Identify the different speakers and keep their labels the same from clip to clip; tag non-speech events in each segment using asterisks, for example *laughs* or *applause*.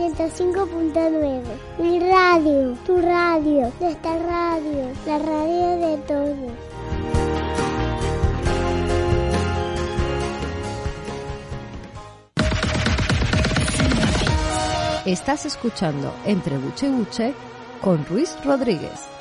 Speaker 1: 105.9. Mi radio, tu radio, nuestra radio, la radio de todos.
Speaker 2: Estás escuchando Entre Buche Buche con Ruiz Rodríguez.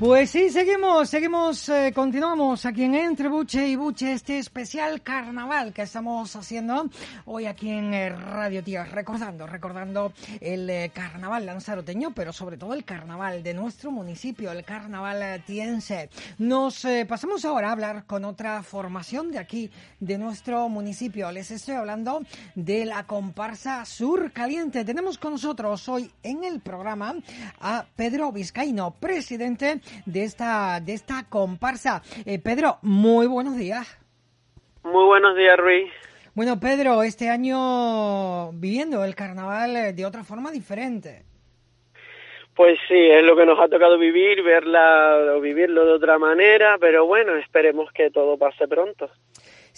Speaker 3: Pues sí, seguimos, seguimos, eh, continuamos aquí en Entre Buche y Buche, este especial carnaval que estamos haciendo hoy aquí en eh, Radio Tías, recordando, recordando el eh, carnaval lanzaroteño, pero sobre todo el carnaval de nuestro municipio, el carnaval tiense. Nos pasamos ahora a hablar con otra formación de aquí, de nuestro municipio. Les estoy hablando de la comparsa Sur Caliente. Tenemos con nosotros hoy en el programa a Pedro Vizcaíno, presidente de esta, de esta comparsa. Eh, Pedro, muy buenos días.
Speaker 4: Muy buenos días, Ruiz.
Speaker 3: Bueno, Pedro, este año viviendo el carnaval eh, de otra forma diferente.
Speaker 4: Pues sí, es lo que nos ha tocado vivir, verla o vivirlo de otra manera, pero bueno, esperemos que todo pase pronto.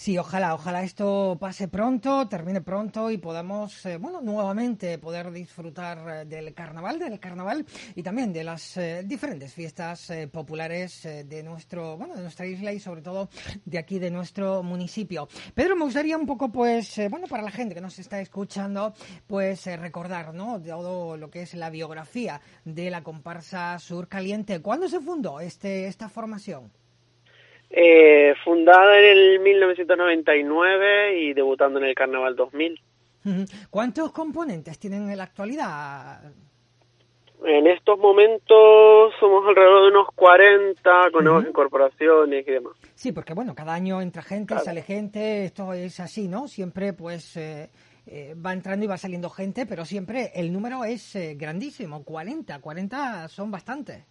Speaker 3: Sí, ojalá, ojalá esto pase pronto, termine pronto y podamos, eh, bueno, nuevamente poder disfrutar eh, del carnaval, del carnaval y también de las eh, diferentes fiestas populares de nuestro, bueno, de nuestra isla y sobre todo de aquí de nuestro municipio. Pedro, me gustaría un poco, pues, bueno, para la gente que nos está escuchando, pues recordar, ¿no? Todo lo que es la biografía de la comparsa Sur Caliente. ¿Cuándo se fundó este, esta formación?
Speaker 4: Eh, fundada en el 1999 y debutando en el Carnaval 2000.
Speaker 3: ¿Cuántos componentes tienen en la actualidad?
Speaker 4: En estos momentos somos alrededor de unos 40 con nuevas incorporaciones y demás.
Speaker 3: Sí, porque bueno, cada año entra gente, sale gente, esto es así, ¿no? Siempre pues eh, eh, va entrando y va saliendo gente, pero siempre el número es eh, grandísimo, 40, 40 son bastantes.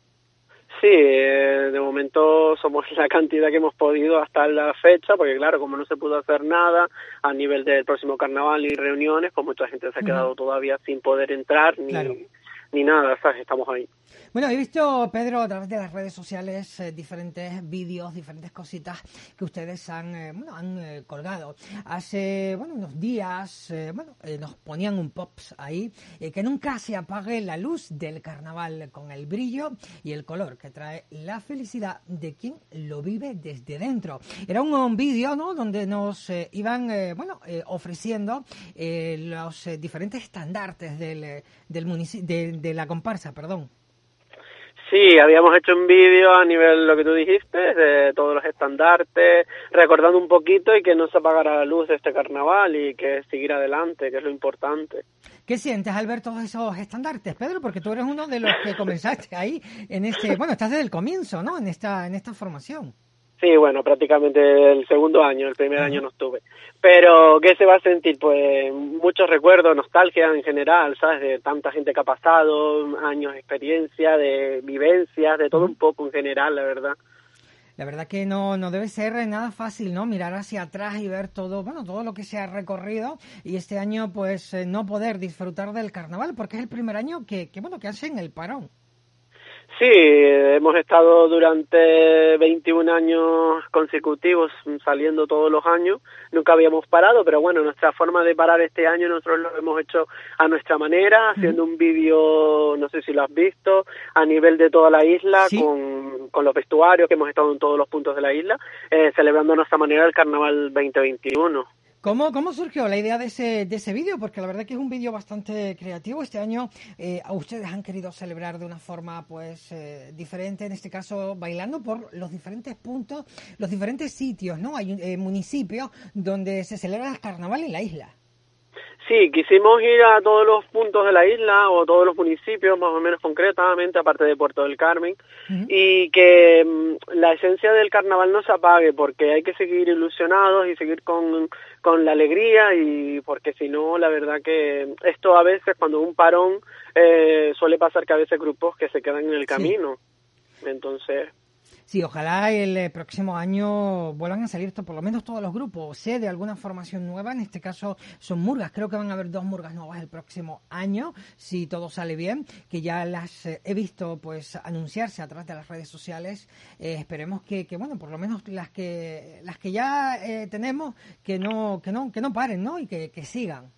Speaker 4: Sí, eh, de momento somos *laughs* la cantidad que hemos podido hasta la fecha, porque claro, como no se pudo hacer nada a nivel del próximo carnaval ni reuniones, pues mucha gente se ha quedado todavía sin poder entrar ni, ni nada, ¿sabes? Estamos ahí.
Speaker 3: Bueno, he visto, Pedro, a través de las redes sociales eh, diferentes vídeos, diferentes cositas que ustedes han, eh, bueno, han eh, colgado. Hace, bueno, unos días, bueno, nos ponían un pops ahí, que nunca se apague la luz del carnaval con el brillo y el color que trae la felicidad de quien lo vive desde dentro. Era un, vídeo, ¿no?, donde nos iban, bueno, ofreciendo los diferentes estandartes del, del de, de la comparsa, perdón.
Speaker 4: Sí, habíamos hecho un vídeo a nivel lo que tú dijiste, de todos los estandartes, recordando un poquito y que no se apagara la luz de este carnaval y que seguir adelante, que es lo importante.
Speaker 3: ¿Qué sientes al ver todos esos estandartes, Pedro? Porque tú eres uno de los que comenzaste ahí en este, bueno, estás desde el comienzo, ¿no? En esta, en esta formación.
Speaker 4: Sí, bueno, prácticamente el segundo año, el primer año no estuve. Pero, ¿qué se va a sentir? Pues muchos recuerdos, nostalgia en general, ¿sabes? De tanta gente que ha pasado, años de experiencia, de vivencias, de todo un poco en general, la verdad.
Speaker 3: La verdad que no, no debe ser nada fácil, ¿no? Mirar hacia atrás y ver todo, bueno, todo lo que se ha recorrido y este año, pues, eh, no poder disfrutar del carnaval porque es el primer año que, que bueno, que hacen el parón.
Speaker 4: Sí, hemos estado durante 21 años consecutivos saliendo todos los años. Nunca habíamos parado, pero bueno, nuestra forma de parar este año nosotros lo hemos hecho a nuestra manera, haciendo un vídeo, no sé si lo has visto, a nivel de toda la isla, con, con los vestuarios que hemos estado en todos los puntos de la isla, eh, celebrando a nuestra manera el Carnaval 2021.
Speaker 3: ¿Cómo, ¿Cómo surgió la idea de ese, de ese vídeo? Porque la verdad que es un vídeo bastante creativo. Este año eh, ustedes han querido celebrar de una forma pues eh, diferente, en este caso bailando por los diferentes puntos, los diferentes sitios, ¿no? Hay eh, municipios donde se celebra el carnaval en la isla.
Speaker 4: Sí, quisimos ir a todos los puntos de la isla o todos los municipios, más o menos concretamente, aparte de Puerto del Carmen, y que mm, la esencia del carnaval no se apague, porque hay que seguir ilusionados y seguir con, con la alegría, y porque si no, la verdad que esto a veces, cuando un parón, eh, suele pasar que a veces grupos que se quedan en el camino. Entonces,
Speaker 3: Sí, ojalá el eh, próximo año vuelvan a salir por lo menos todos los grupos. Sé de alguna formación nueva, en este caso son murgas. Creo que van a haber dos murgas nuevas el próximo año, si todo sale bien, que ya las eh, he visto pues anunciarse a través de las redes sociales. Eh, esperemos que, que, bueno, por lo menos las que las que ya tenemos, que no que no que no paren, ¿no? Y que, que sigan.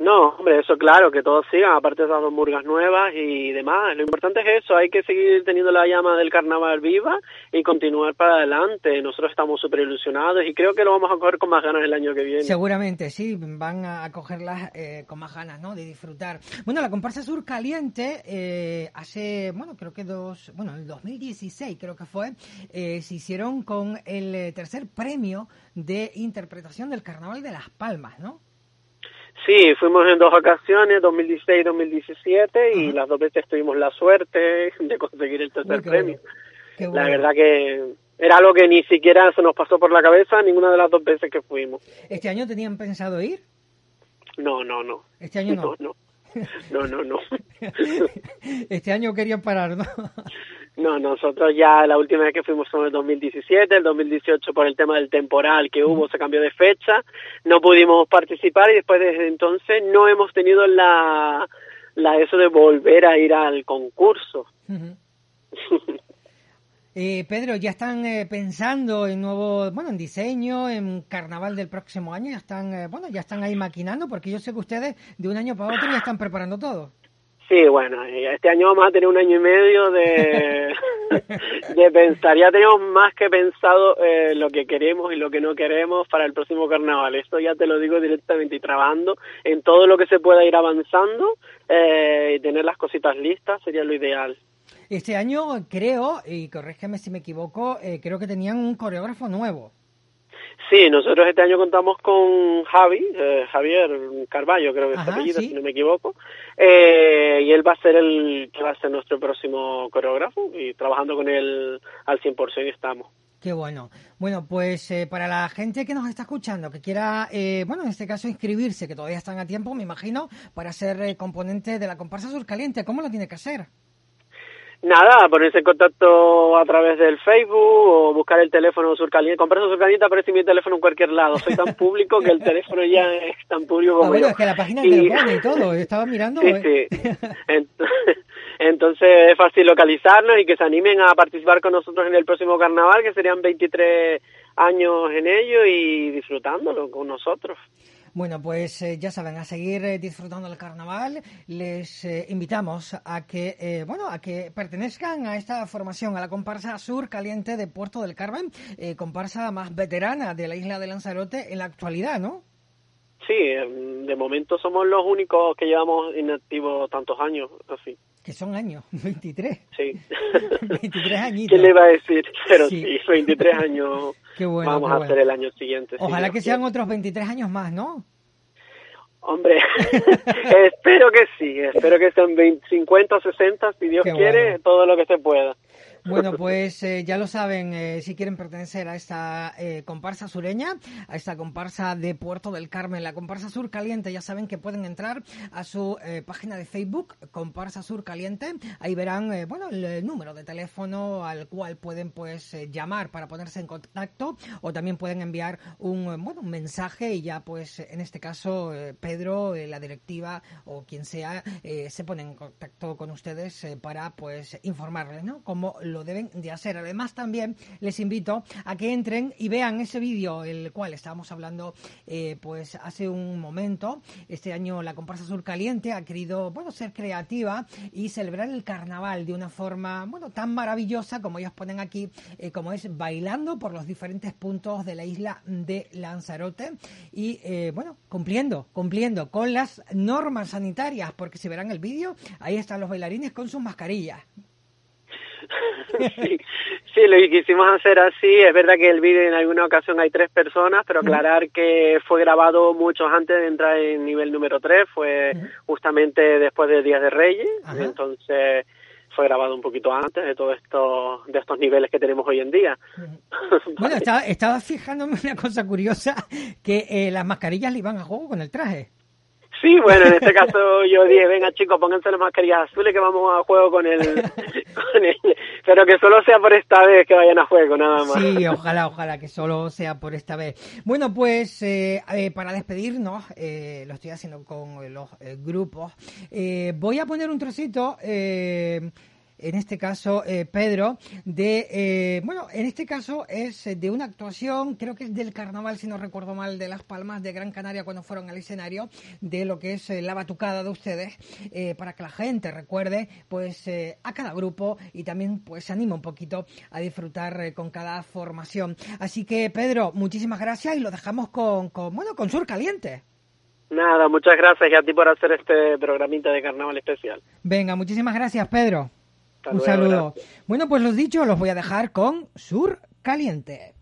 Speaker 4: No, hombre, eso claro, que todos sigan, aparte de esas dos murgas nuevas y demás. Lo importante es eso, hay que seguir teniendo la llama del carnaval viva y continuar para adelante. Nosotros estamos súper ilusionados y creo que lo vamos a coger con más ganas el año que viene.
Speaker 3: Seguramente, sí, van a cogerlas eh, con más ganas, ¿no? De disfrutar. Bueno, la comparsa Sur Caliente, eh, hace, bueno, creo que dos, bueno, en el 2016 creo que fue, eh, se hicieron con el tercer premio de interpretación del Carnaval de Las Palmas, ¿no?
Speaker 4: Sí, fuimos en dos ocasiones, 2016 y 2017, y las dos veces tuvimos la suerte de conseguir el tercer premio. La verdad que era algo que ni siquiera se nos pasó por la cabeza ninguna de las dos veces que fuimos.
Speaker 3: ¿Este año tenían pensado ir?
Speaker 4: No, no, no.
Speaker 3: ¿Este año no? *laughs*
Speaker 4: No, no, no, no. *laughs*
Speaker 3: este año querían parar, ¿no? *laughs*
Speaker 4: No, nosotros ya la última vez que fuimos fue en el 2017, el 2018 por el tema del temporal que hubo se cambió de fecha, no pudimos participar y después desde entonces no hemos tenido la, la eso de volver a ir al concurso.
Speaker 3: eh, Pedro, ya están eh, pensando en nuevo, bueno, en diseño, en carnaval del próximo año, ya están, eh, bueno, ya están ahí maquinando, porque yo sé que ustedes de un año para otro ya están preparando todo.
Speaker 4: Sí, bueno, este año vamos a tener un año y medio de, *laughs* de pensar. Ya tenemos más que pensado eh, lo que queremos y lo que no queremos para el próximo carnaval. Esto ya te lo digo directamente y trabajando en todo lo que se pueda ir avanzando eh, y tener las cositas listas sería lo ideal.
Speaker 3: Este año creo, y corrígeme si me equivoco, eh, creo que tenían un coreógrafo nuevo.
Speaker 4: Sí, nosotros este año contamos con Javi, eh, Javier Carballo, creo que es apellido, si no me equivoco, eh, él va a ser el que va a ser nuestro próximo coreógrafo y trabajando con él al 100% estamos.
Speaker 3: Qué bueno. Bueno, pues eh, para la gente que nos está escuchando, que quiera, eh, bueno, en este caso inscribirse, que todavía están a tiempo, me imagino, para ser eh, componente de la comparsa surcaliente, ¿cómo lo tiene que hacer?
Speaker 4: Nada, ponerse en contacto a través del Facebook o buscar el teléfono Surcaliente. Comparsa Surcaliente aparece mi teléfono en cualquier lado. Soy tan público que el teléfono ya es tan público como
Speaker 3: ah, bueno, es que la página y... te pone y todo. Estaba mirando.
Speaker 4: Sí,
Speaker 3: ¿eh?
Speaker 4: sí. *laughs* Entonces es fácil localizarnos y que se animen a participar con nosotros en el próximo carnaval, que serían 23 años en ello y disfrutándolo con nosotros.
Speaker 3: Bueno, pues eh, ya saben, a seguir eh, disfrutando del carnaval. Les eh, invitamos a que, bueno, a que pertenezcan a esta formación, a la comparsa Sur Caliente de Puerto del Carmen, comparsa más veterana de la isla de Lanzarote en la actualidad, ¿no?
Speaker 4: Sí, em, de momento somos los únicos que llevamos inactivos tantos años, así.
Speaker 3: Que son años, *laughs* 23.
Speaker 4: Sí. *laughs*
Speaker 3: 23 añitos.
Speaker 4: ¿Qué le iba a decir? Pero sí, 23 años *laughs* qué bueno, vamos a hacer el año siguiente.
Speaker 3: Ojalá que sean otros 23 años más, ¿no?
Speaker 4: Hombre, espero que sí, espero que sean 20, 50 o 60, si Dios quiere, todo lo que se pueda.
Speaker 3: Bueno, pues eh, ya lo saben, eh, si quieren pertenecer a esta eh, comparsa sureña, a esta comparsa de Puerto del Carmen, la comparsa Sur Caliente, ya saben que pueden entrar a su página de Facebook, Comparsa Sur Caliente, ahí verán, bueno, el número de teléfono al cual pueden pues llamar para ponerse en contacto o también pueden enviar un, bueno, un mensaje y ya pues en este caso Pedro, la directiva o quien sea, se pone en contacto con ustedes para pues informarles, ¿no? Cómo lo deben de hacer. Además, también les invito a que entren y vean ese vídeo, el cual estábamos hablando eh, pues hace un momento. Este año la comparsa Sur Caliente ha querido, bueno, ser creativa y celebrar el carnaval de una forma, bueno, tan maravillosa como ellos ponen aquí, eh, como es bailando por los diferentes puntos de la isla de Lanzarote y, eh, bueno, cumpliendo, cumpliendo con las normas sanitarias, porque si verán el vídeo, ahí están los bailarines con sus mascarillas. *laughs*
Speaker 4: sí, sí, lo quisimos hacer así. Es verdad que el vídeo en alguna ocasión hay tres personas, pero aclarar que fue grabado mucho antes de entrar en nivel número tres, fue justamente después del Día de Reyes, entonces fue grabado un poquito antes de todos estos de estos niveles que tenemos hoy en día.
Speaker 3: Bueno, *laughs* estaba, estaba fijándome una cosa curiosa, que eh, las mascarillas le iban a juego con el traje.
Speaker 4: Sí, bueno, en este caso yo dije, venga chicos, pónganse las mascarillas azules que vamos a juego *laughs* con el Pero que solo sea por esta vez que vayan a juego, nada más.
Speaker 3: Sí, ojalá, ojalá que solo sea por esta vez. Bueno, pues eh, eh, para despedirnos, eh, lo estoy haciendo con los grupos, voy a poner un trocito en este caso eh, Pedro, de, eh, bueno, en este caso es de una actuación, creo que es del carnaval, si no recuerdo mal, de Las Palmas de Gran Canaria cuando fueron al escenario, de lo que es eh, la batucada de ustedes, para que la gente recuerde, pues, a cada grupo y también, pues, se anima un poquito a disfrutar con cada formación. Así que, Pedro, muchísimas gracias y lo dejamos con, con bueno, con Sur Caliente.
Speaker 4: Nada, muchas gracias y a ti por hacer este programita de carnaval especial.
Speaker 3: Venga, muchísimas gracias, Pedro. Un saludo. Bueno, pues los dicho, los voy a dejar con Sur Caliente.